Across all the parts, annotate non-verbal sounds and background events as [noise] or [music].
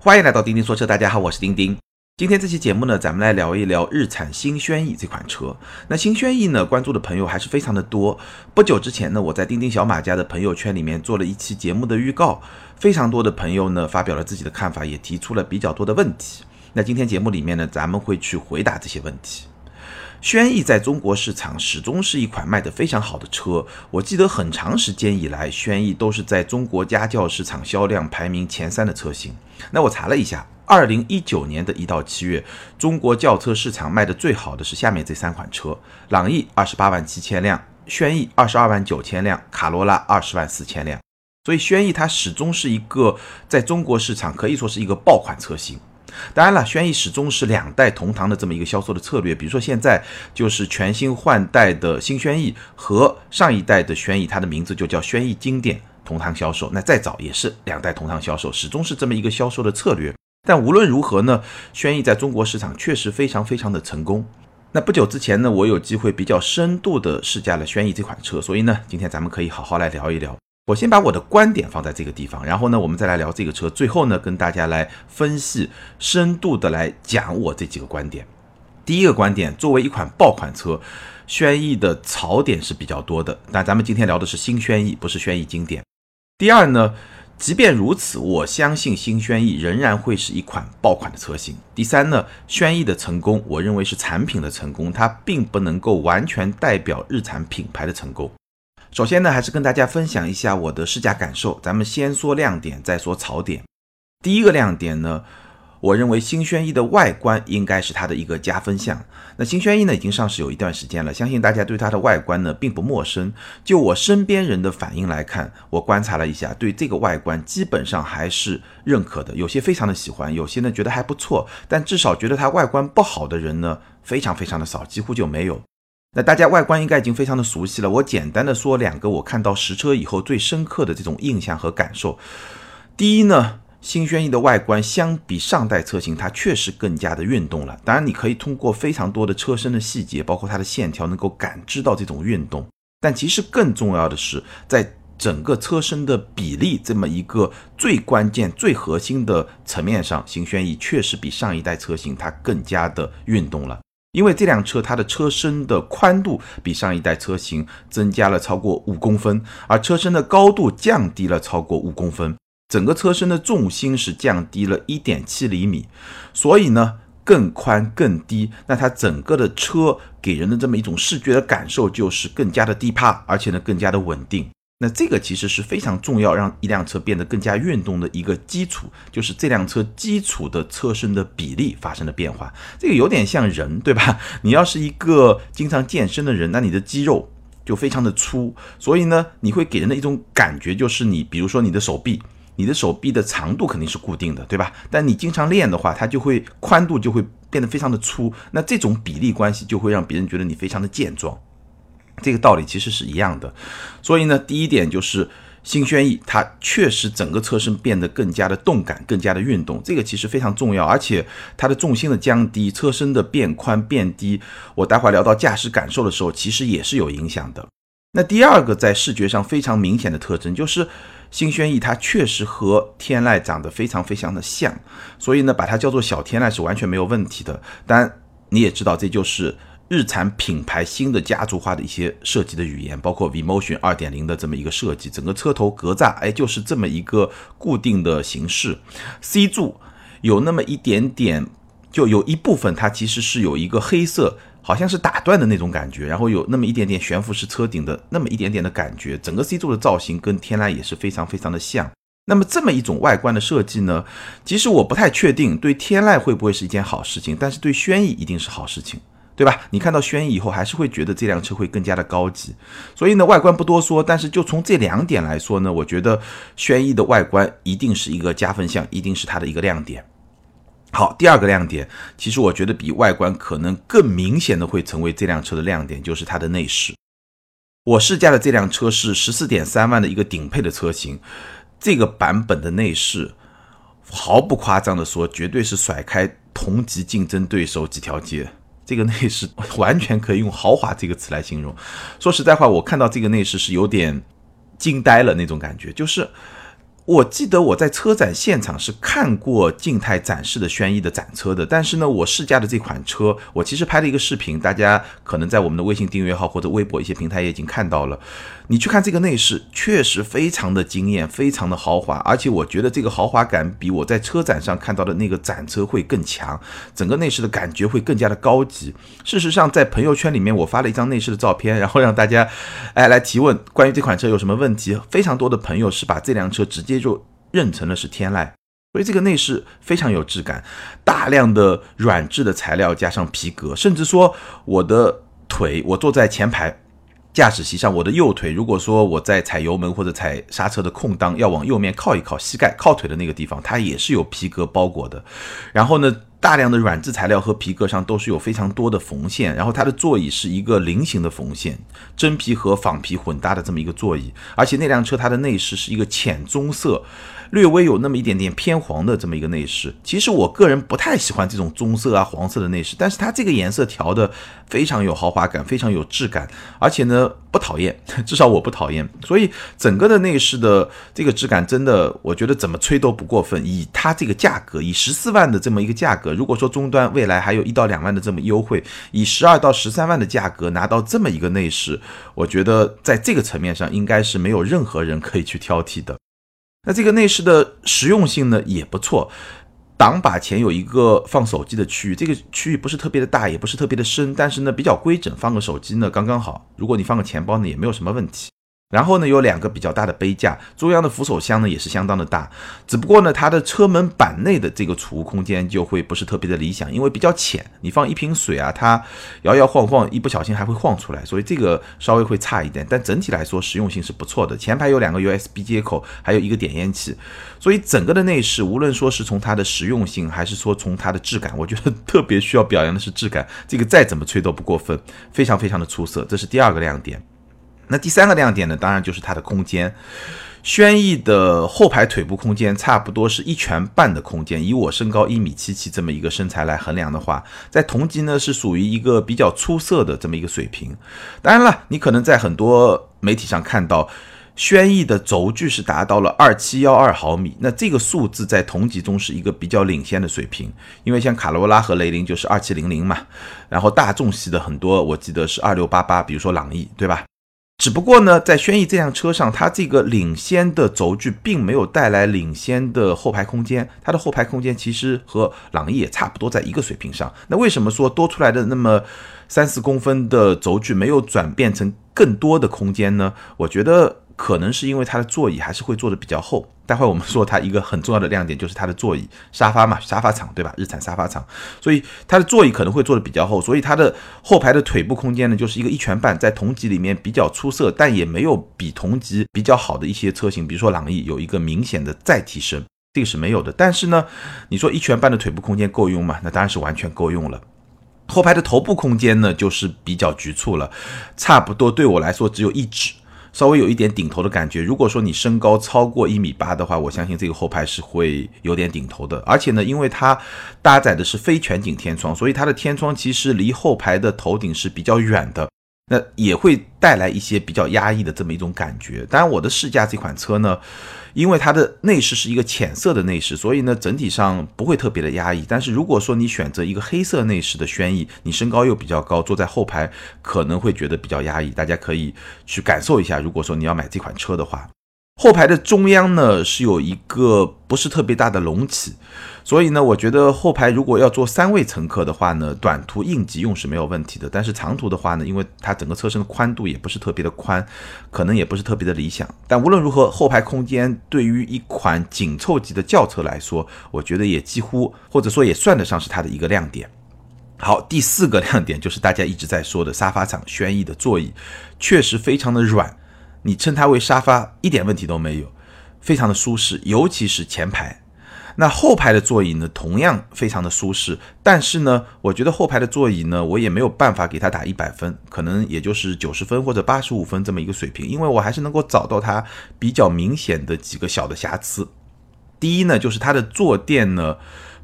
欢迎来到钉钉说车，大家好，我是钉钉。今天这期节目呢，咱们来聊一聊日产新轩逸这款车。那新轩逸呢，关注的朋友还是非常的多。不久之前呢，我在钉钉小马家的朋友圈里面做了一期节目的预告，非常多的朋友呢发表了自己的看法，也提出了比较多的问题。那今天节目里面呢，咱们会去回答这些问题。轩逸在中国市场始终是一款卖得非常好的车。我记得很长时间以来，轩逸都是在中国家轿市场销量排名前三的车型。那我查了一下，二零一九年的一到七月，中国轿车市场卖的最好的是下面这三款车：朗逸二十八万七千辆，轩逸二十二万九千辆，卡罗拉二十万四千辆。所以轩逸它始终是一个在中国市场可以说是一个爆款车型。当然了，轩逸始终是两代同堂的这么一个销售的策略。比如说现在就是全新换代的新轩逸和上一代的轩逸，它的名字就叫轩逸经典同堂销售。那再早也是两代同堂销售，始终是这么一个销售的策略。但无论如何呢，轩逸在中国市场确实非常非常的成功。那不久之前呢，我有机会比较深度的试驾了轩逸这款车，所以呢，今天咱们可以好好来聊一聊。我先把我的观点放在这个地方，然后呢，我们再来聊这个车。最后呢，跟大家来分析，深度的来讲我这几个观点。第一个观点，作为一款爆款车，轩逸的槽点是比较多的。但咱们今天聊的是新轩逸，不是轩逸经典。第二呢，即便如此，我相信新轩逸仍然会是一款爆款的车型。第三呢，轩逸的成功，我认为是产品的成功，它并不能够完全代表日产品牌的成功。首先呢，还是跟大家分享一下我的试驾感受。咱们先说亮点，再说槽点。第一个亮点呢，我认为新轩逸的外观应该是它的一个加分项。那新轩逸呢已经上市有一段时间了，相信大家对它的外观呢并不陌生。就我身边人的反应来看，我观察了一下，对这个外观基本上还是认可的。有些非常的喜欢，有些呢觉得还不错，但至少觉得它外观不好的人呢非常非常的少，几乎就没有。那大家外观应该已经非常的熟悉了，我简单的说两个我看到实车以后最深刻的这种印象和感受。第一呢，新轩逸的外观相比上代车型，它确实更加的运动了。当然，你可以通过非常多的车身的细节，包括它的线条，能够感知到这种运动。但其实更重要的是，在整个车身的比例这么一个最关键、最核心的层面上，新轩逸确实比上一代车型它更加的运动了。因为这辆车它的车身的宽度比上一代车型增加了超过五公分，而车身的高度降低了超过五公分，整个车身的重心是降低了一点七厘米，所以呢更宽更低，那它整个的车给人的这么一种视觉的感受就是更加的低趴，而且呢更加的稳定。那这个其实是非常重要，让一辆车变得更加运动的一个基础，就是这辆车基础的车身的比例发生了变化。这个有点像人，对吧？[laughs] 你要是一个经常健身的人，那你的肌肉就非常的粗，所以呢，你会给人的一种感觉就是你，比如说你的手臂，你的手臂的长度肯定是固定的，对吧？但你经常练的话，它就会宽度就会变得非常的粗，那这种比例关系就会让别人觉得你非常的健壮。这个道理其实是一样的，所以呢，第一点就是新轩逸它确实整个车身变得更加的动感，更加的运动，这个其实非常重要，而且它的重心的降低，车身的变宽变低，我待会聊到驾驶感受的时候，其实也是有影响的。那第二个在视觉上非常明显的特征就是新轩逸它确实和天籁长得非常非常的像，所以呢，把它叫做小天籁是完全没有问题的。但你也知道，这就是。日产品牌新的家族化的一些设计的语言，包括 V Motion 二点零的这么一个设计，整个车头格栅，哎，就是这么一个固定的形式。C 柱有那么一点点，就有一部分它其实是有一个黑色，好像是打断的那种感觉，然后有那么一点点悬浮式车顶的那么一点点的感觉。整个 C 柱的造型跟天籁也是非常非常的像。那么这么一种外观的设计呢，其实我不太确定对天籁会不会是一件好事情，但是对轩逸一定是好事情。对吧？你看到轩逸以后，还是会觉得这辆车会更加的高级。所以呢，外观不多说，但是就从这两点来说呢，我觉得轩逸的外观一定是一个加分项，一定是它的一个亮点。好，第二个亮点，其实我觉得比外观可能更明显的会成为这辆车的亮点，就是它的内饰。我试驾的这辆车是十四点三万的一个顶配的车型，这个版本的内饰，毫不夸张的说，绝对是甩开同级竞争对手几条街。这个内饰完全可以用豪华这个词来形容。说实在话，我看到这个内饰是有点惊呆了那种感觉。就是我记得我在车展现场是看过静态展示的轩逸的展车的，但是呢，我试驾的这款车，我其实拍了一个视频，大家可能在我们的微信订阅号或者微博一些平台也已经看到了。你去看这个内饰，确实非常的惊艳，非常的豪华，而且我觉得这个豪华感比我在车展上看到的那个展车会更强，整个内饰的感觉会更加的高级。事实上，在朋友圈里面我发了一张内饰的照片，然后让大家哎来提问关于这款车有什么问题，非常多的朋友是把这辆车直接就认成了是天籁，所以这个内饰非常有质感，大量的软质的材料加上皮革，甚至说我的腿，我坐在前排。驾驶席上，我的右腿，如果说我在踩油门或者踩刹车的空档要往右面靠一靠，膝盖靠腿的那个地方，它也是有皮革包裹的。然后呢，大量的软质材料和皮革上都是有非常多的缝线。然后它的座椅是一个菱形的缝线，真皮和仿皮混搭的这么一个座椅。而且那辆车它的内饰是一个浅棕色。略微有那么一点点偏黄的这么一个内饰，其实我个人不太喜欢这种棕色啊、黄色的内饰，但是它这个颜色调的非常有豪华感，非常有质感，而且呢不讨厌，[laughs] 至少我不讨厌。所以整个的内饰的这个质感真的，我觉得怎么吹都不过分。以它这个价格，以十四万的这么一个价格，如果说终端未来还有一到两万的这么优惠，以十二到十三万的价格拿到这么一个内饰，我觉得在这个层面上应该是没有任何人可以去挑剔的。那这个内饰的实用性呢也不错，挡把前有一个放手机的区域，这个区域不是特别的大，也不是特别的深，但是呢比较规整，放个手机呢刚刚好。如果你放个钱包呢，也没有什么问题。然后呢，有两个比较大的杯架，中央的扶手箱呢也是相当的大，只不过呢，它的车门板内的这个储物空间就会不是特别的理想，因为比较浅，你放一瓶水啊，它摇摇晃晃，一不小心还会晃出来，所以这个稍微会差一点。但整体来说，实用性是不错的。前排有两个 USB 接口，还有一个点烟器，所以整个的内饰，无论说是从它的实用性，还是说从它的质感，我觉得特别需要表扬的是质感，这个再怎么吹都不过分，非常非常的出色，这是第二个亮点。那第三个亮点呢，当然就是它的空间。轩逸的后排腿部空间差不多是一拳半的空间，以我身高一米七七这么一个身材来衡量的话，在同级呢是属于一个比较出色的这么一个水平。当然了，你可能在很多媒体上看到，轩逸的轴距是达到了二七幺二毫米，那这个数字在同级中是一个比较领先的水平，因为像卡罗拉和雷凌就是二七零零嘛，然后大众系的很多我记得是二六八八，比如说朗逸，对吧？只不过呢，在轩逸这辆车上，它这个领先的轴距并没有带来领先的后排空间，它的后排空间其实和朗逸也差不多在一个水平上。那为什么说多出来的那么三四公分的轴距没有转变成更多的空间呢？我觉得。可能是因为它的座椅还是会做的比较厚。待会我们说它一个很重要的亮点就是它的座椅，沙发嘛，沙发厂对吧？日产沙发厂，所以它的座椅可能会做的比较厚，所以它的后排的腿部空间呢，就是一个一拳半，在同级里面比较出色，但也没有比同级比较好的一些车型，比如说朗逸有一个明显的再提升，这个是没有的。但是呢，你说一拳半的腿部空间够用吗？那当然是完全够用了。后排的头部空间呢，就是比较局促了，差不多对我来说只有一指。稍微有一点顶头的感觉。如果说你身高超过一米八的话，我相信这个后排是会有点顶头的。而且呢，因为它搭载的是非全景天窗，所以它的天窗其实离后排的头顶是比较远的。那也会带来一些比较压抑的这么一种感觉。当然，我的试驾这款车呢，因为它的内饰是一个浅色的内饰，所以呢，整体上不会特别的压抑。但是如果说你选择一个黑色内饰的轩逸，你身高又比较高，坐在后排可能会觉得比较压抑。大家可以去感受一下，如果说你要买这款车的话。后排的中央呢是有一个不是特别大的隆起，所以呢，我觉得后排如果要坐三位乘客的话呢，短途应急用是没有问题的。但是长途的话呢，因为它整个车身的宽度也不是特别的宽，可能也不是特别的理想。但无论如何，后排空间对于一款紧凑级的轿车来说，我觉得也几乎或者说也算得上是它的一个亮点。好，第四个亮点就是大家一直在说的沙发厂轩逸的座椅，确实非常的软。你称它为沙发一点问题都没有，非常的舒适，尤其是前排。那后排的座椅呢，同样非常的舒适。但是呢，我觉得后排的座椅呢，我也没有办法给它打一百分，可能也就是九十分或者八十五分这么一个水平，因为我还是能够找到它比较明显的几个小的瑕疵。第一呢，就是它的坐垫呢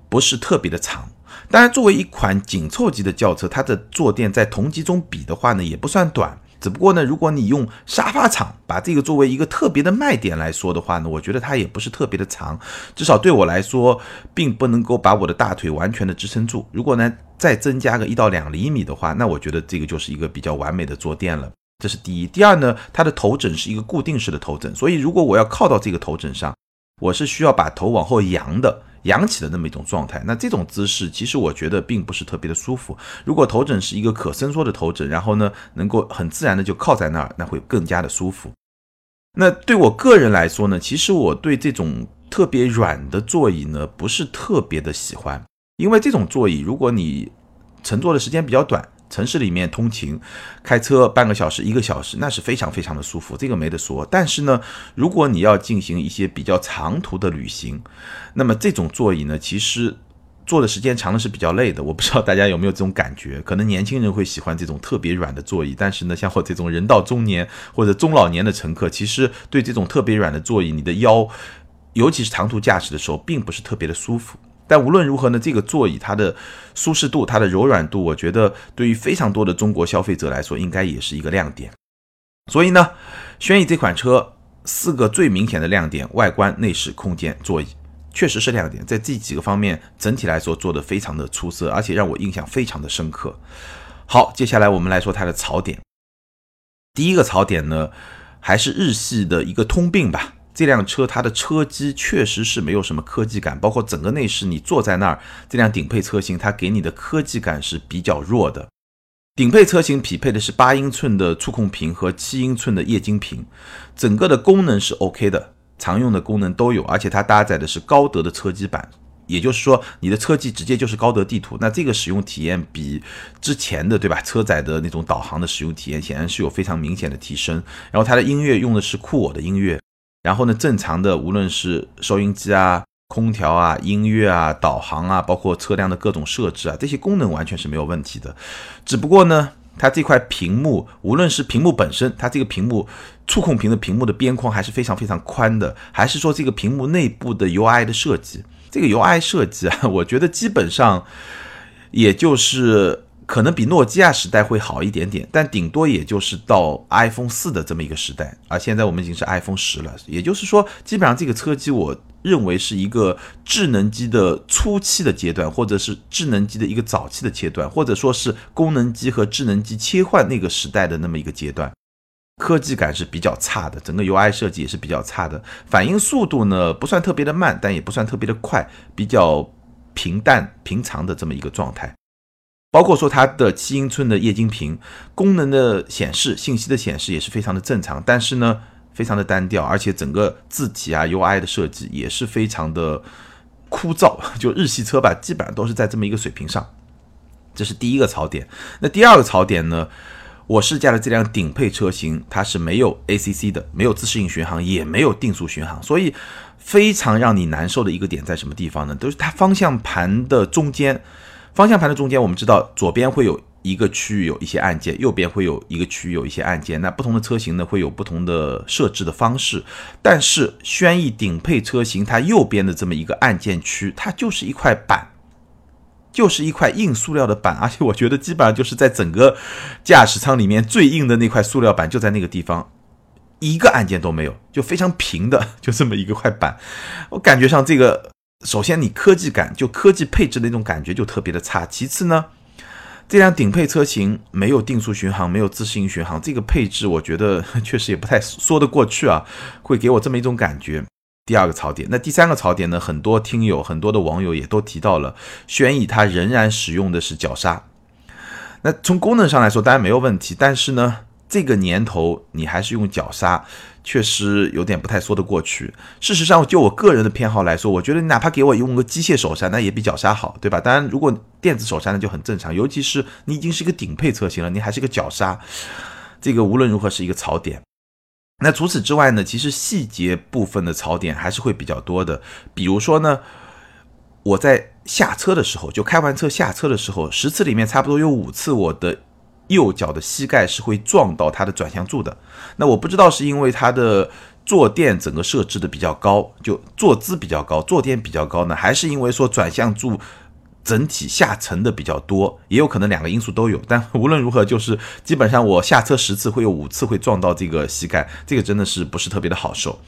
不是特别的长。当然，作为一款紧凑级的轿车，它的坐垫在同级中比的话呢，也不算短。只不过呢，如果你用沙发厂把这个作为一个特别的卖点来说的话呢，我觉得它也不是特别的长，至少对我来说，并不能够把我的大腿完全的支撑住。如果呢再增加个一到两厘米的话，那我觉得这个就是一个比较完美的坐垫了。这是第一。第二呢，它的头枕是一个固定式的头枕，所以如果我要靠到这个头枕上，我是需要把头往后扬的。扬起的那么一种状态，那这种姿势其实我觉得并不是特别的舒服。如果头枕是一个可伸缩的头枕，然后呢能够很自然的就靠在那儿，那会更加的舒服。那对我个人来说呢，其实我对这种特别软的座椅呢不是特别的喜欢，因为这种座椅如果你乘坐的时间比较短。城市里面通勤，开车半个小时、一个小时，那是非常非常的舒服，这个没得说。但是呢，如果你要进行一些比较长途的旅行，那么这种座椅呢，其实坐的时间长了是比较累的。我不知道大家有没有这种感觉？可能年轻人会喜欢这种特别软的座椅，但是呢，像我这种人到中年或者中老年的乘客，其实对这种特别软的座椅，你的腰，尤其是长途驾驶的时候，并不是特别的舒服。但无论如何呢，这个座椅它的舒适度、它的柔软度，我觉得对于非常多的中国消费者来说，应该也是一个亮点。所以呢，轩逸这款车四个最明显的亮点：外观、内饰、空间、座椅，确实是亮点。在这几个方面，整体来说做得非常的出色，而且让我印象非常的深刻。好，接下来我们来说它的槽点。第一个槽点呢，还是日系的一个通病吧。这辆车它的车机确实是没有什么科技感，包括整个内饰，你坐在那儿，这辆顶配车型它给你的科技感是比较弱的。顶配车型匹配的是八英寸的触控屏和七英寸的液晶屏，整个的功能是 OK 的，常用的功能都有，而且它搭载的是高德的车机版，也就是说你的车机直接就是高德地图，那这个使用体验比之前的对吧车载的那种导航的使用体验显然是有非常明显的提升。然后它的音乐用的是酷我的音乐。然后呢，正常的无论是收音机啊、空调啊、音乐啊、导航啊，包括车辆的各种设置啊，这些功能完全是没有问题的。只不过呢，它这块屏幕，无论是屏幕本身，它这个屏幕触控屏的屏幕的边框还是非常非常宽的，还是说这个屏幕内部的 UI 的设计，这个 UI 设计啊，我觉得基本上也就是。可能比诺基亚时代会好一点点，但顶多也就是到 iPhone 四的这么一个时代，而现在我们已经是 iPhone 十了。也就是说，基本上这个车机，我认为是一个智能机的初期的阶段，或者是智能机的一个早期的阶段，或者说是功能机和智能机切换那个时代的那么一个阶段。科技感是比较差的，整个 UI 设计也是比较差的，反应速度呢不算特别的慢，但也不算特别的快，比较平淡平常的这么一个状态。包括说它的七英寸的液晶屏功能的显示信息的显示也是非常的正常，但是呢非常的单调，而且整个字体啊 UI 的设计也是非常的枯燥，[laughs] 就日系车吧，基本上都是在这么一个水平上。这是第一个槽点。那第二个槽点呢？我试驾的这辆顶配车型它是没有 ACC 的，没有自适应巡航，也没有定速巡航，所以非常让你难受的一个点在什么地方呢？都是它方向盘的中间。方向盘的中间，我们知道左边会有一个区域有一些按键，右边会有一个区域有一些按键。那不同的车型呢，会有不同的设置的方式。但是轩逸顶配车型，它右边的这么一个按键区，它就是一块板，就是一块硬塑料的板。而且我觉得基本上就是在整个驾驶舱里面最硬的那块塑料板就在那个地方，一个按键都没有，就非常平的，就这么一个块板。我感觉上这个。首先，你科技感就科技配置的那种感觉就特别的差。其次呢，这辆顶配车型没有定速巡航，没有自适应巡航，这个配置我觉得 [laughs] 确实也不太说得过去啊，会给我这么一种感觉。第二个槽点，那第三个槽点呢？很多听友、很多的网友也都提到了，轩逸它仍然使用的是脚刹。那从功能上来说，当然没有问题，但是呢，这个年头你还是用脚刹。确实有点不太说得过去。事实上，就我个人的偏好来说，我觉得你哪怕给我用个机械手刹，那也比脚刹好，对吧？当然，如果电子手刹那就很正常。尤其是你已经是一个顶配车型了，你还是个脚刹，这个无论如何是一个槽点。那除此之外呢，其实细节部分的槽点还是会比较多的。比如说呢，我在下车的时候，就开完车下车的时候，十次里面差不多有五次我的。右脚的膝盖是会撞到它的转向柱的，那我不知道是因为它的坐垫整个设置的比较高，就坐姿比较高，坐垫比较高呢，还是因为说转向柱整体下沉的比较多，也有可能两个因素都有。但无论如何，就是基本上我下车十次会有五次会撞到这个膝盖，这个真的是不是特别的好受。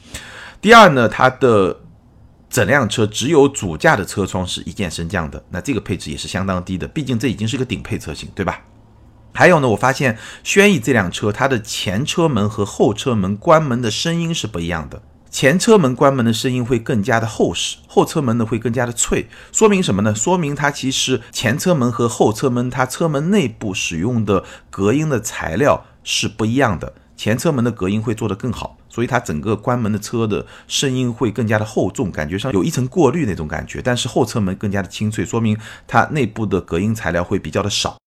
第二呢，它的整辆车只有主驾的车窗是一键升降的，那这个配置也是相当低的，毕竟这已经是个顶配车型，对吧？还有呢，我发现轩逸这辆车它的前车门和后车门关门的声音是不一样的。前车门关门的声音会更加的厚实，后车门呢会更加的脆，说明什么呢？说明它其实前车门和后车门它车门内部使用的隔音的材料是不一样的，前车门的隔音会做得更好，所以它整个关门的车的声音会更加的厚重，感觉上有一层过滤那种感觉。但是后车门更加的清脆，说明它内部的隔音材料会比较的少。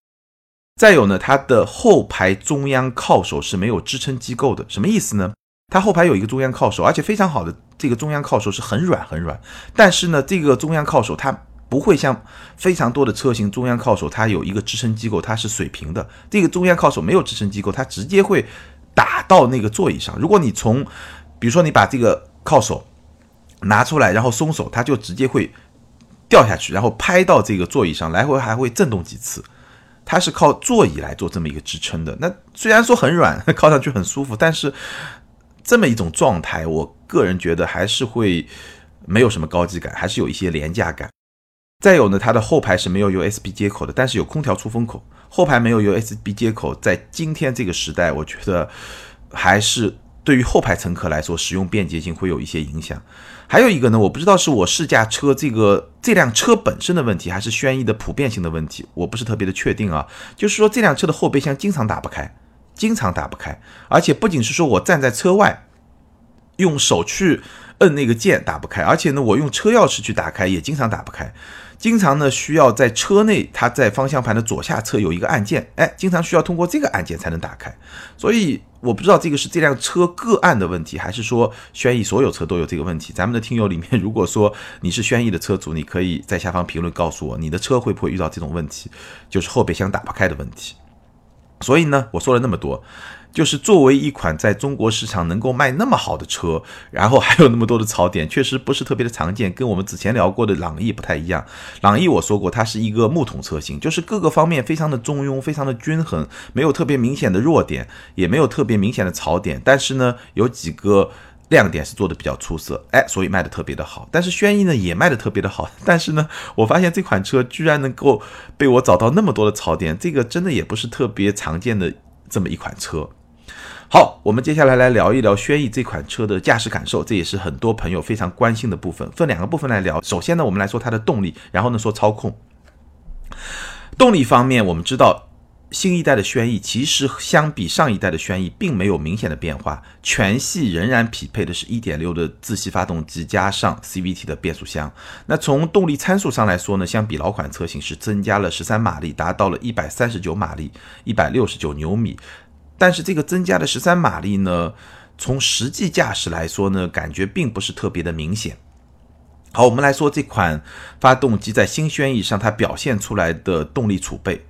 再有呢，它的后排中央靠手是没有支撑机构的，什么意思呢？它后排有一个中央靠手，而且非常好的这个中央靠手是很软很软，但是呢，这个中央靠手它不会像非常多的车型中央靠手它有一个支撑机构，它是水平的。这个中央靠手没有支撑机构，它直接会打到那个座椅上。如果你从，比如说你把这个靠手拿出来，然后松手，它就直接会掉下去，然后拍到这个座椅上，来回还会震动几次。它是靠座椅来做这么一个支撑的。那虽然说很软，[laughs] 靠上去很舒服，但是。这么一种状态，我个人觉得还是会没有什么高级感，还是有一些廉价感。再有呢，它的后排是没有 USB 接口的，但是有空调出风口。后排没有 USB 接口，在今天这个时代，我觉得还是对于后排乘客来说，使用便捷性会有一些影响。还有一个呢，我不知道是我试驾车这个这辆车本身的问题，还是轩逸的普遍性的问题，我不是特别的确定啊。就是说，这辆车的后备箱经常打不开。经常打不开，而且不仅是说我站在车外，用手去摁那个键打不开，而且呢，我用车钥匙去打开也经常打不开。经常呢需要在车内，它在方向盘的左下侧有一个按键，哎，经常需要通过这个按键才能打开。所以我不知道这个是这辆车个案的问题，还是说轩逸所有车都有这个问题。咱们的听友里面，如果说你是轩逸的车主，你可以在下方评论告诉我，你的车会不会遇到这种问题，就是后备箱打不开的问题。所以呢，我说了那么多，就是作为一款在中国市场能够卖那么好的车，然后还有那么多的槽点，确实不是特别的常见，跟我们之前聊过的朗逸不太一样。朗逸我说过，它是一个木桶车型，就是各个方面非常的中庸，非常的均衡，没有特别明显的弱点，也没有特别明显的槽点，但是呢，有几个。亮点是做的比较出色，哎，所以卖的特别的好。但是轩逸呢也卖的特别的好，[laughs] 但是呢，我发现这款车居然能够被我找到那么多的槽点，这个真的也不是特别常见的这么一款车。好，我们接下来来聊一聊轩逸这款车的驾驶感受，这也是很多朋友非常关心的部分。分两个部分来聊。首先呢，我们来说它的动力，然后呢说操控。动力方面，我们知道。新一代的轩逸其实相比上一代的轩逸并没有明显的变化，全系仍然匹配的是1.6的自吸发动机加上 CVT 的变速箱。那从动力参数上来说呢，相比老款车型是增加了13马力，达到了139马力，169牛米。但是这个增加的13马力呢，从实际驾驶来说呢，感觉并不是特别的明显。好，我们来说这款发动机在新轩逸上它表现出来的动力储备。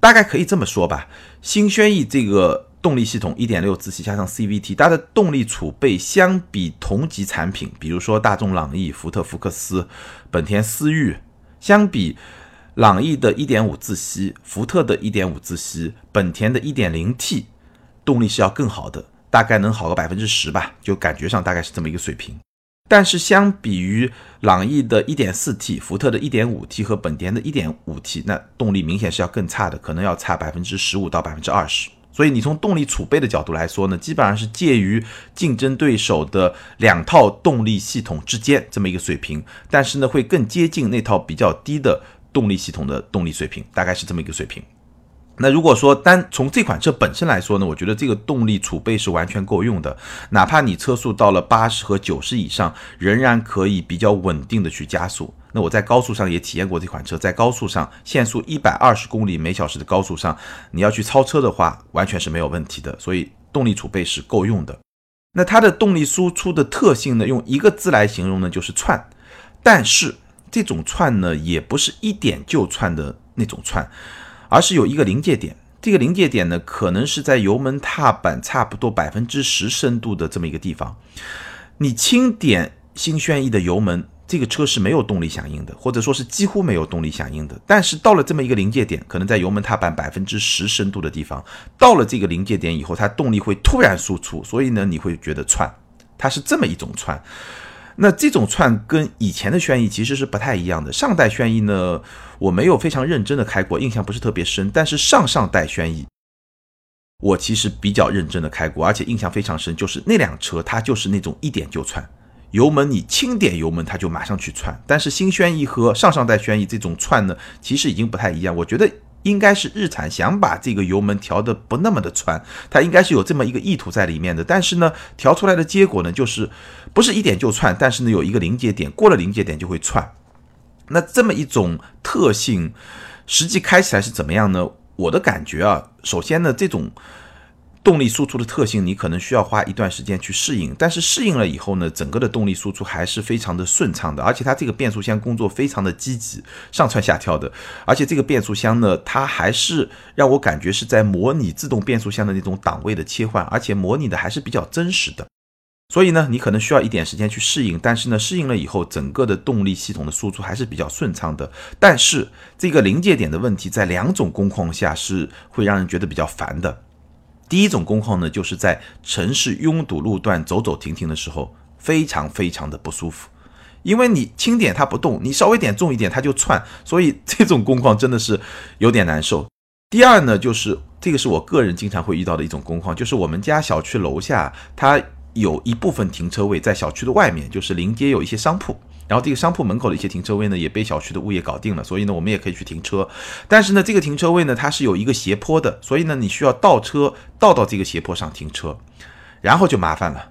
大概可以这么说吧，新轩逸这个动力系统1.6自吸加上 CVT，它的动力储备相比同级产品，比如说大众朗逸、福特福克斯、本田思域，相比朗逸的1.5自吸、福特的1.5自吸、本田的 1.0T，动力是要更好的，大概能好个百分之十吧，就感觉上大概是这么一个水平。但是相比于朗逸的 1.4T、福特的 1.5T 和本田的 1.5T，那动力明显是要更差的，可能要差百分之十五到百分之二十。所以你从动力储备的角度来说呢，基本上是介于竞争对手的两套动力系统之间这么一个水平，但是呢会更接近那套比较低的动力系统的动力水平，大概是这么一个水平。那如果说单从这款车本身来说呢，我觉得这个动力储备是完全够用的，哪怕你车速到了八十和九十以上，仍然可以比较稳定的去加速。那我在高速上也体验过这款车，在高速上限速一百二十公里每小时的高速上，你要去超车的话，完全是没有问题的。所以动力储备是够用的。那它的动力输出的特性呢，用一个字来形容呢，就是窜。但是这种窜呢，也不是一点就窜的那种窜。而是有一个临界点，这个临界点呢，可能是在油门踏板差不多百分之十深度的这么一个地方。你轻点新轩逸的油门，这个车是没有动力响应的，或者说是几乎没有动力响应的。但是到了这么一个临界点，可能在油门踏板百分之十深度的地方，到了这个临界点以后，它动力会突然输出，所以呢，你会觉得窜，它是这么一种窜。那这种窜跟以前的轩逸其实是不太一样的。上代轩逸呢，我没有非常认真的开过，印象不是特别深。但是上上代轩逸，我其实比较认真的开过，而且印象非常深，就是那辆车它就是那种一点就窜。油门你轻点油门，它就马上去窜。但是新轩逸和上上代轩逸这种窜呢，其实已经不太一样。我觉得应该是日产想把这个油门调的不那么的窜，它应该是有这么一个意图在里面的。但是呢，调出来的结果呢，就是不是一点就窜，但是呢有一个临界点，过了临界点就会窜。那这么一种特性，实际开起来是怎么样呢？我的感觉啊，首先呢这种。动力输出的特性，你可能需要花一段时间去适应，但是适应了以后呢，整个的动力输出还是非常的顺畅的，而且它这个变速箱工作非常的积极，上蹿下跳的，而且这个变速箱呢，它还是让我感觉是在模拟自动变速箱的那种档位的切换，而且模拟的还是比较真实的，所以呢，你可能需要一点时间去适应，但是呢，适应了以后，整个的动力系统的输出还是比较顺畅的，但是这个临界点的问题，在两种工况下是会让人觉得比较烦的。第一种工况呢，就是在城市拥堵路段走走停停的时候，非常非常的不舒服，因为你轻点它不动，你稍微点重一点它就窜，所以这种工况真的是有点难受。第二呢，就是这个是我个人经常会遇到的一种工况，就是我们家小区楼下它有一部分停车位在小区的外面，就是临街有一些商铺。然后这个商铺门口的一些停车位呢，也被小区的物业搞定了，所以呢，我们也可以去停车。但是呢，这个停车位呢，它是有一个斜坡的，所以呢，你需要倒车倒到这个斜坡上停车，然后就麻烦了。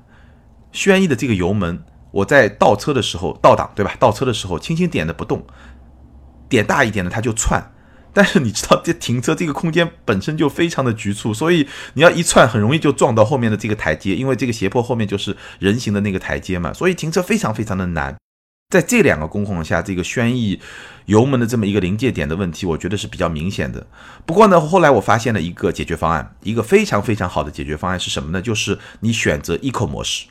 轩逸的这个油门，我在倒车的时候倒档，对吧？倒车的时候轻轻点的不动，点大一点的它就窜。但是你知道，这停车这个空间本身就非常的局促，所以你要一窜，很容易就撞到后面的这个台阶，因为这个斜坡后面就是人行的那个台阶嘛，所以停车非常非常的难。在这两个工况下，这个轩逸油门的这么一个临界点的问题，我觉得是比较明显的。不过呢，后来我发现了一个解决方案，一个非常非常好的解决方案是什么呢？就是你选择 Eco 模式。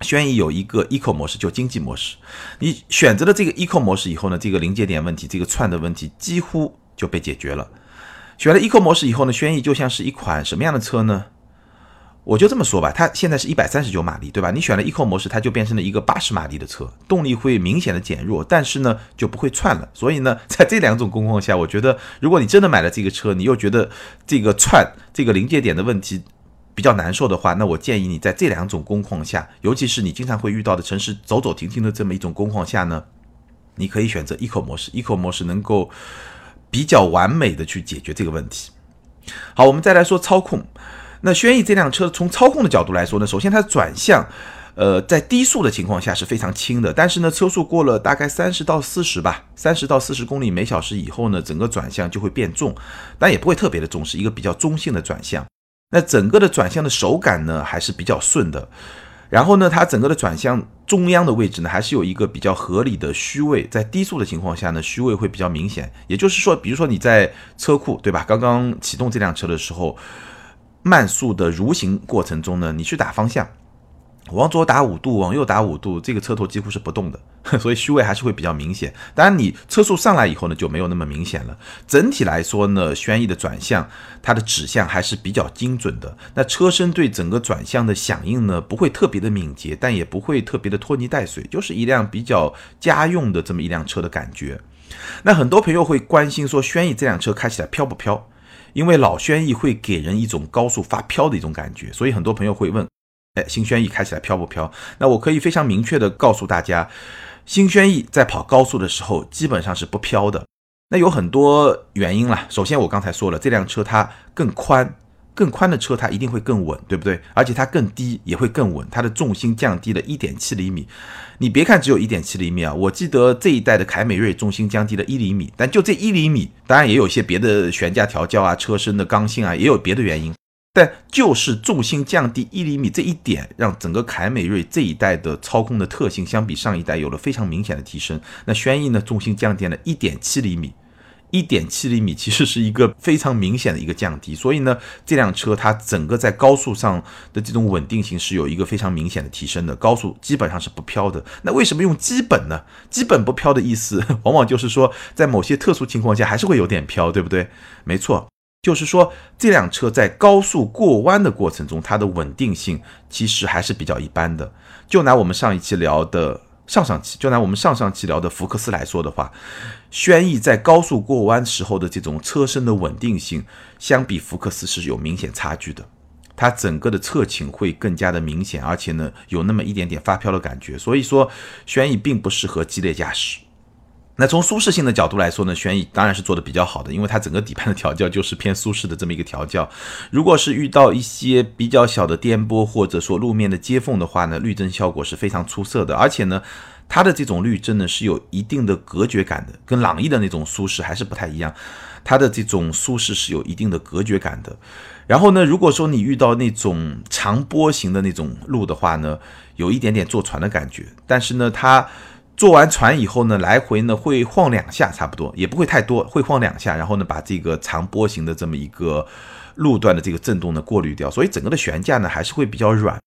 轩逸有一个 Eco 模式，就经济模式。你选择了这个 Eco 模式以后呢，这个临界点问题，这个窜的问题几乎就被解决了。选了 Eco 模式以后呢，轩逸就像是一款什么样的车呢？我就这么说吧，它现在是一百三十九马力，对吧？你选了 Eco 模式，它就变成了一个八十马力的车，动力会明显的减弱，但是呢就不会窜了。所以呢，[laughs] 在这两种工况下，我觉得如果你真的买了这个车，你又觉得这个窜这个临界点的问题比较难受的话，那我建议你在这两种工况下，尤其是你经常会遇到的城市走走停停的这么一种工况下呢，你可以选择 Eco 模式，Eco 模式能够比较完美的去解决这个问题。好，我们再来说操控。那轩逸这辆车从操控的角度来说呢，首先它转向，呃，在低速的情况下是非常轻的，但是呢，车速过了大概三十到四十吧，三十到四十公里每小时以后呢，整个转向就会变重，但也不会特别的重，是一个比较中性的转向。那整个的转向的手感呢还是比较顺的，然后呢，它整个的转向中央的位置呢还是有一个比较合理的虚位，在低速的情况下呢，虚位会比较明显。也就是说，比如说你在车库对吧，刚刚启动这辆车的时候。慢速的蠕行过程中呢，你去打方向，往左打五度，往右打五度，这个车头几乎是不动的，[laughs] 所以虚位还是会比较明显。当然，你车速上来以后呢，就没有那么明显了。整体来说呢，轩逸的转向它的指向还是比较精准的。那车身对整个转向的响应呢，不会特别的敏捷，但也不会特别的拖泥带水，就是一辆比较家用的这么一辆车的感觉。那很多朋友会关心说，轩逸这辆车开起来飘不飘？因为老轩逸会给人一种高速发飘的一种感觉，所以很多朋友会问：哎，新轩逸开起来飘不飘？那我可以非常明确的告诉大家，新轩逸在跑高速的时候基本上是不飘的。那有很多原因啦。首先我刚才说了，这辆车它更宽。更宽的车它一定会更稳，对不对？而且它更低也会更稳，它的重心降低了一点七厘米。你别看只有一点七厘米啊，我记得这一代的凯美瑞重心降低了一厘米，但就这一厘米，当然也有一些别的悬架调教啊、车身的刚性啊，也有别的原因。但就是重心降低一厘米这一点，让整个凯美瑞这一代的操控的特性相比上一代有了非常明显的提升。那轩逸呢，重心降低了一点七厘米。一点七厘米，其实是一个非常明显的一个降低。所以呢，这辆车它整个在高速上的这种稳定性是有一个非常明显的提升的，高速基本上是不飘的。那为什么用基本呢？[laughs] 基本不飘的意思，[laughs] 往往就是说在某些特殊情况下还是会有点飘，对不对？没错，就是说这辆车在高速过弯的过程中，它的稳定性其实还是比较一般的。就拿我们上一期聊的。上上期就拿我们上上期聊的福克斯来说的话，轩逸在高速过弯时候的这种车身的稳定性，相比福克斯是有明显差距的。它整个的侧倾会更加的明显，而且呢有那么一点点发飘的感觉。所以说，轩逸并不适合激烈驾驶。那从舒适性的角度来说呢，轩逸当然是做的比较好的，因为它整个底盘的调教就是偏舒适的这么一个调教。如果是遇到一些比较小的颠簸或者说路面的接缝的话呢，滤震效果是非常出色的。而且呢，它的这种滤震呢是有一定的隔绝感的，跟朗逸的那种舒适还是不太一样。它的这种舒适是有一定的隔绝感的。然后呢，如果说你遇到那种长波形的那种路的话呢，有一点点坐船的感觉，但是呢，它。坐完船以后呢，来回呢会晃两下，差不多也不会太多，会晃两下，然后呢把这个长波形的这么一个路段的这个震动呢过滤掉，所以整个的悬架呢还是会比较软。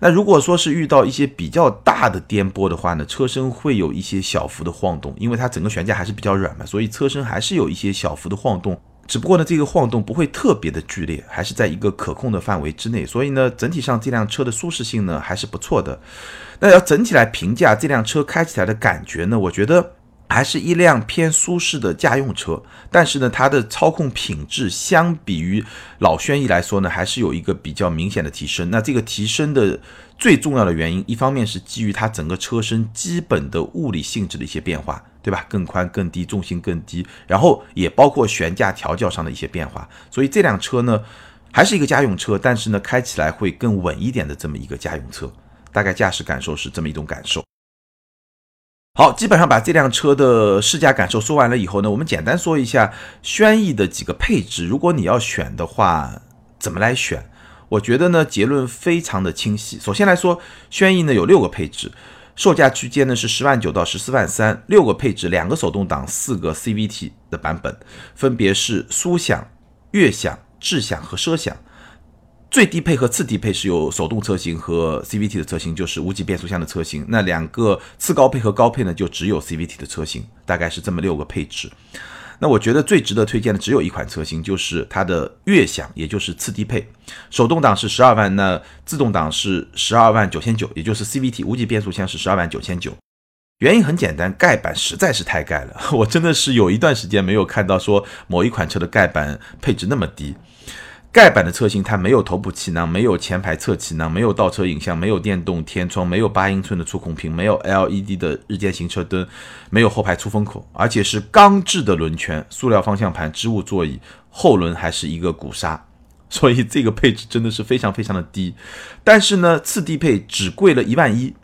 那如果说是遇到一些比较大的颠簸的话呢，车身会有一些小幅的晃动，因为它整个悬架还是比较软嘛，所以车身还是有一些小幅的晃动。只不过呢，这个晃动不会特别的剧烈，还是在一个可控的范围之内，所以呢，整体上这辆车的舒适性呢还是不错的。那要整体来评价这辆车开起来的感觉呢，我觉得还是一辆偏舒适的家用车。但是呢，它的操控品质相比于老轩逸来说呢，还是有一个比较明显的提升。那这个提升的最重要的原因，一方面是基于它整个车身基本的物理性质的一些变化。对吧？更宽、更低，重心更低，然后也包括悬架调教上的一些变化。所以这辆车呢，还是一个家用车，但是呢，开起来会更稳一点的这么一个家用车。大概驾驶感受是这么一种感受。好，基本上把这辆车的试驾感受说完了以后呢，我们简单说一下轩逸的几个配置。如果你要选的话，怎么来选？我觉得呢，结论非常的清晰。首先来说，轩逸呢有六个配置。售价区间呢是十万九到十四万三，六个配置，两个手动挡，四个 CVT 的版本，分别是舒享、悦享、智享和奢享。最低配和次低配是有手动车型和 CVT 的车型，就是无级变速箱的车型。那两个次高配和高配呢，就只有 CVT 的车型，大概是这么六个配置。那我觉得最值得推荐的只有一款车型，就是它的悦享，也就是次低配，手动挡是十二万，那自动挡是十二万九千九，也就是 CVT 无级变速箱是十二万九千九。原因很简单，盖板实在是太盖了，[laughs] 我真的是有一段时间没有看到说某一款车的盖板配置那么低。盖板的车型，它没有头部气囊，没有前排侧气囊，没有倒车影像，没有电动天窗，没有八英寸的触控屏，没有 LED 的日间行车灯，没有后排出风口，而且是钢制的轮圈，塑料方向盘，织物座椅，后轮还是一个鼓刹，[laughs] 所以这个配置真的是非常非常的低。但是呢，次低配只贵了一万一，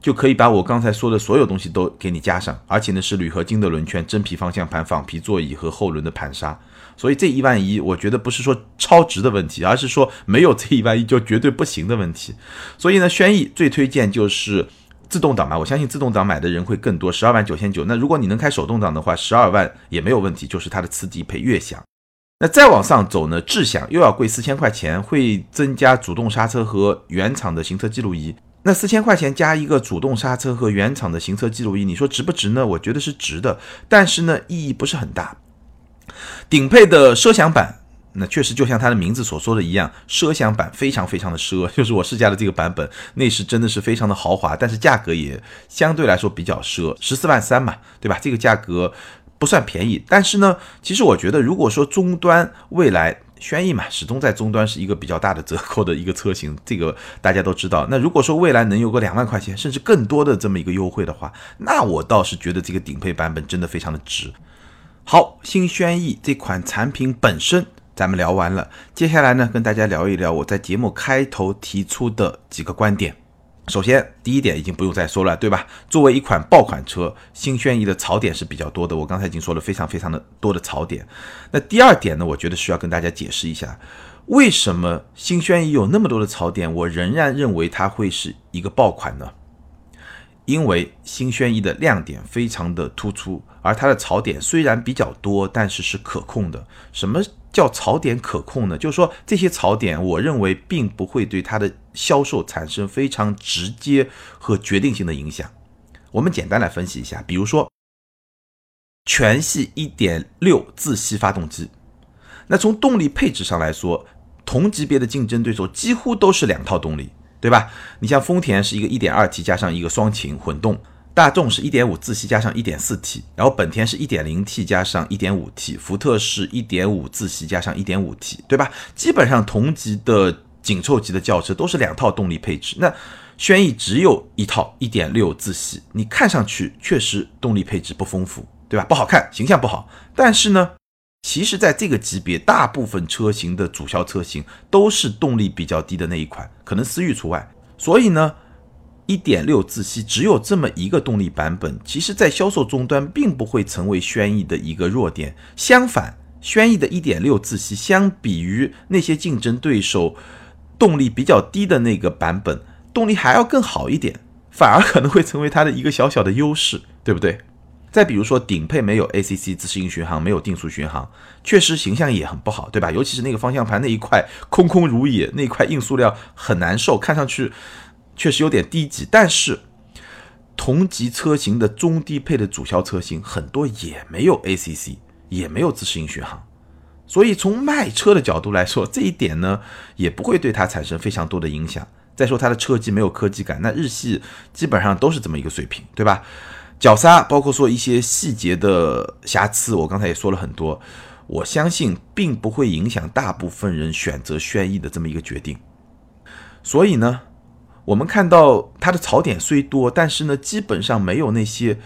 就可以把我刚才说的所有东西都给你加上，而且呢是铝合金的轮圈，真皮方向盘，仿皮座椅和后轮的盘刹。所以这一万一，我觉得不是说超值的问题，而是说没有这一万一就绝对不行的问题。所以呢，轩逸最推荐就是自动挡嘛，我相信自动挡买的人会更多，十二万九千九。那如果你能开手动挡的话，十二万也没有问题，就是它的次低配悦享。那再往上走呢，智享又要贵四千块钱，会增加主动刹车和原厂的行车记录仪。那四千块钱加一个主动刹车和原厂的行车记录仪，你说值不值呢？我觉得是值的，但是呢，意义不是很大。顶配的奢享版，那确实就像它的名字所说的一样，奢享版非常非常的奢，[laughs] 就是我试驾的这个版本，内饰真的是非常的豪华，但是价格也相对来说比较奢，十四万三嘛，对吧？这个价格不算便宜，但是呢，其实我觉得，如果说终端未来轩逸嘛，始终在终端是一个比较大的折扣的一个车型，[laughs] 这个大家都知道。那如果说未来能有个两万块钱，甚至更多的这么一个优惠的话，那我倒是觉得这个顶配版本真的非常的值。好，新轩逸这款产品本身咱们聊完了，接下来呢，跟大家聊一聊我在节目开头提出的几个观点。首先，第一点已经不用再说了，对吧？作为一款爆款车，新轩逸的槽点是比较多的，我刚才已经说了非常非常的多的槽点。那第二点呢，我觉得需要跟大家解释一下，为什么新轩逸有那么多的槽点，我仍然认为它会是一个爆款呢？因为新轩逸的亮点非常的突出，而它的槽点虽然比较多，但是是可控的。什么叫槽点可控呢？就是说这些槽点，我认为并不会对它的销售产生非常直接和决定性的影响。我们简单来分析一下，比如说全系1.6自吸发动机，那从动力配置上来说，同级别的竞争对手几乎都是两套动力。对吧？你像丰田是一个 1.2T 加上一个双擎混动，大众是1.5自吸加上 1.4T，然后本田是 1.0T 加上 1.5T，福特是1.5自吸加上 1.5T，对吧？基本上同级的紧凑级的轿车都是两套动力配置，那轩逸只有一套1.6自吸，你看上去确实动力配置不丰富，对吧？不好看，形象不好，但是呢？其实，在这个级别，大部分车型的主销车型都是动力比较低的那一款，可能思域除外。所以呢，一点六自吸只有这么一个动力版本，其实在销售终端并不会成为轩逸的一个弱点。相反，轩逸的一点六自吸相比于那些竞争对手动力比较低的那个版本，动力还要更好一点，反而可能会成为它的一个小小的优势，对不对？再比如说，顶配没有 ACC 自适应巡航，没有定速巡航，确实形象也很不好，对吧？尤其是那个方向盘那一块空空如也，那块硬塑料很难受，看上去确实有点低级。但是同级车型的中低配的主销车型很多也没有 ACC，也没有自适应巡航，所以从卖车的角度来说，这一点呢也不会对它产生非常多的影响。再说它的车机没有科技感，那日系基本上都是这么一个水平，对吧？脚刹，包括说一些细节的瑕疵，我刚才也说了很多，我相信并不会影响大部分人选择轩逸的这么一个决定。所以呢，我们看到它的槽点虽多，但是呢，基本上没有那些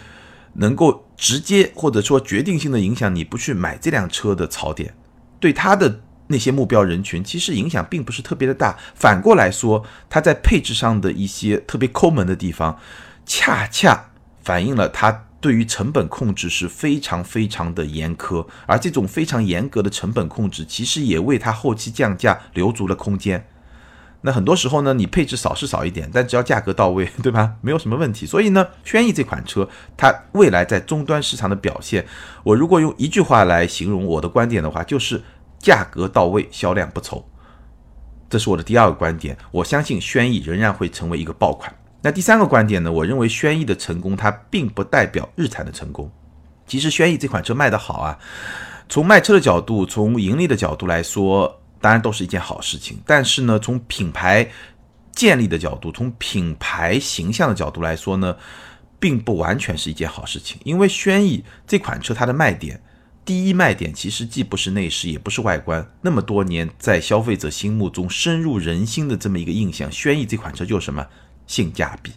能够直接或者说决定性的影响你不去买这辆车的槽点。对它的那些目标人群，其实影响并不是特别的大。反过来说，它在配置上的一些特别抠门的地方，恰恰。反映了它对于成本控制是非常非常的严苛，而这种非常严格的成本控制，其实也为它后期降价留足了空间。那很多时候呢，你配置少是少一点，但只要价格到位，[laughs] 对吧？没有什么问题。所以呢，轩逸这款车，它未来在终端市场的表现，我如果用一句话来形容我的观点的话，就是价格到位，销量不愁。这是我的第二个观点。我相信轩逸仍然会成为一个爆款。那第三个观点呢？我认为轩逸的成功，它并不代表日产的成功。其实轩逸这款车卖得好啊，从卖车的角度，从盈利的角度来说，当然都是一件好事情。但是呢，从品牌建立的角度，从品牌形象的角度来说呢，并不完全是一件好事情。因为轩逸这款车，它的卖点，第一卖点其实既不是内饰，也不是外观，那么多年在消费者心目中深入人心的这么一个印象，轩逸这款车就是什么？性价比，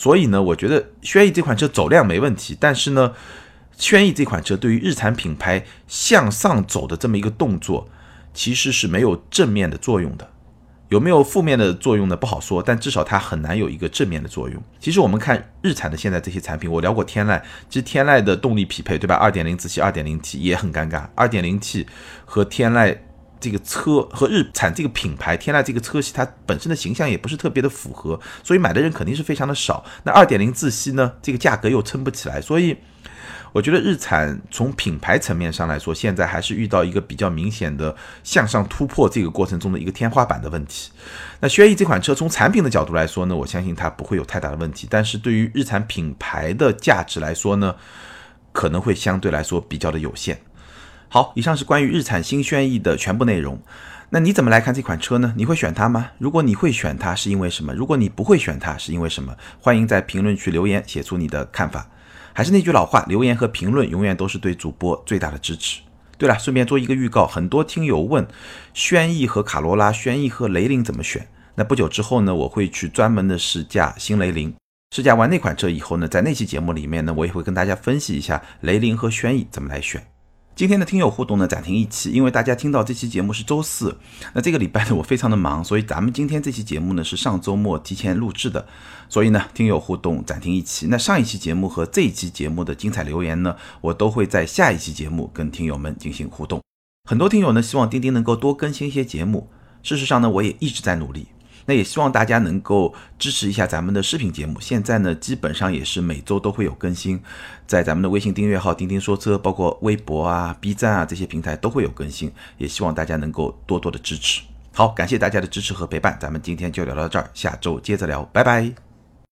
所以呢，我觉得轩逸这款车走量没问题，但是呢，轩逸这款车对于日产品牌向上走的这么一个动作，其实是没有正面的作用的。有没有负面的作用呢？不好说，但至少它很难有一个正面的作用。其实我们看日产的现在这些产品，我聊过天籁，其实天籁的动力匹配，对吧？二点零自吸，二点零 T 也很尴尬，二点零 T 和天籁。这个车和日产这个品牌，天籁这个车系，它本身的形象也不是特别的符合，所以买的人肯定是非常的少。那二点零自吸呢，这个价格又撑不起来，所以我觉得日产从品牌层面上来说，现在还是遇到一个比较明显的向上突破这个过程中的一个天花板的问题。那轩逸这款车从产品的角度来说呢，我相信它不会有太大的问题，但是对于日产品牌的价值来说呢，可能会相对来说比较的有限。好，以上是关于日产新轩逸的全部内容。那你怎么来看这款车呢？你会选它吗？如果你会选它，是因为什么？如果你不会选它，是因为什么？欢迎在评论区留言，写出你的看法。还是那句老话，留言和评论永远都是对主播最大的支持。对了，顺便做一个预告，很多听友问轩逸和卡罗拉、轩逸和雷凌怎么选。那不久之后呢，我会去专门的试驾新雷凌。试驾完那款车以后呢，在那期节目里面呢，我也会跟大家分析一下雷凌和轩逸怎么来选。今天的听友互动呢暂停一期，因为大家听到这期节目是周四，那这个礼拜呢我非常的忙，所以咱们今天这期节目呢是上周末提前录制的，所以呢听友互动暂停一期。那上一期节目和这一期节目的精彩留言呢，我都会在下一期节目跟听友们进行互动。很多听友呢希望钉钉能够多更新一些节目，事实上呢我也一直在努力。那也希望大家能够支持一下咱们的视频节目。现在呢，基本上也是每周都会有更新，在咱们的微信订阅号“钉钉说车”，包括微博啊、B 站啊这些平台都会有更新。也希望大家能够多多的支持。好，感谢大家的支持和陪伴，咱们今天就聊到这儿，下周接着聊，拜拜。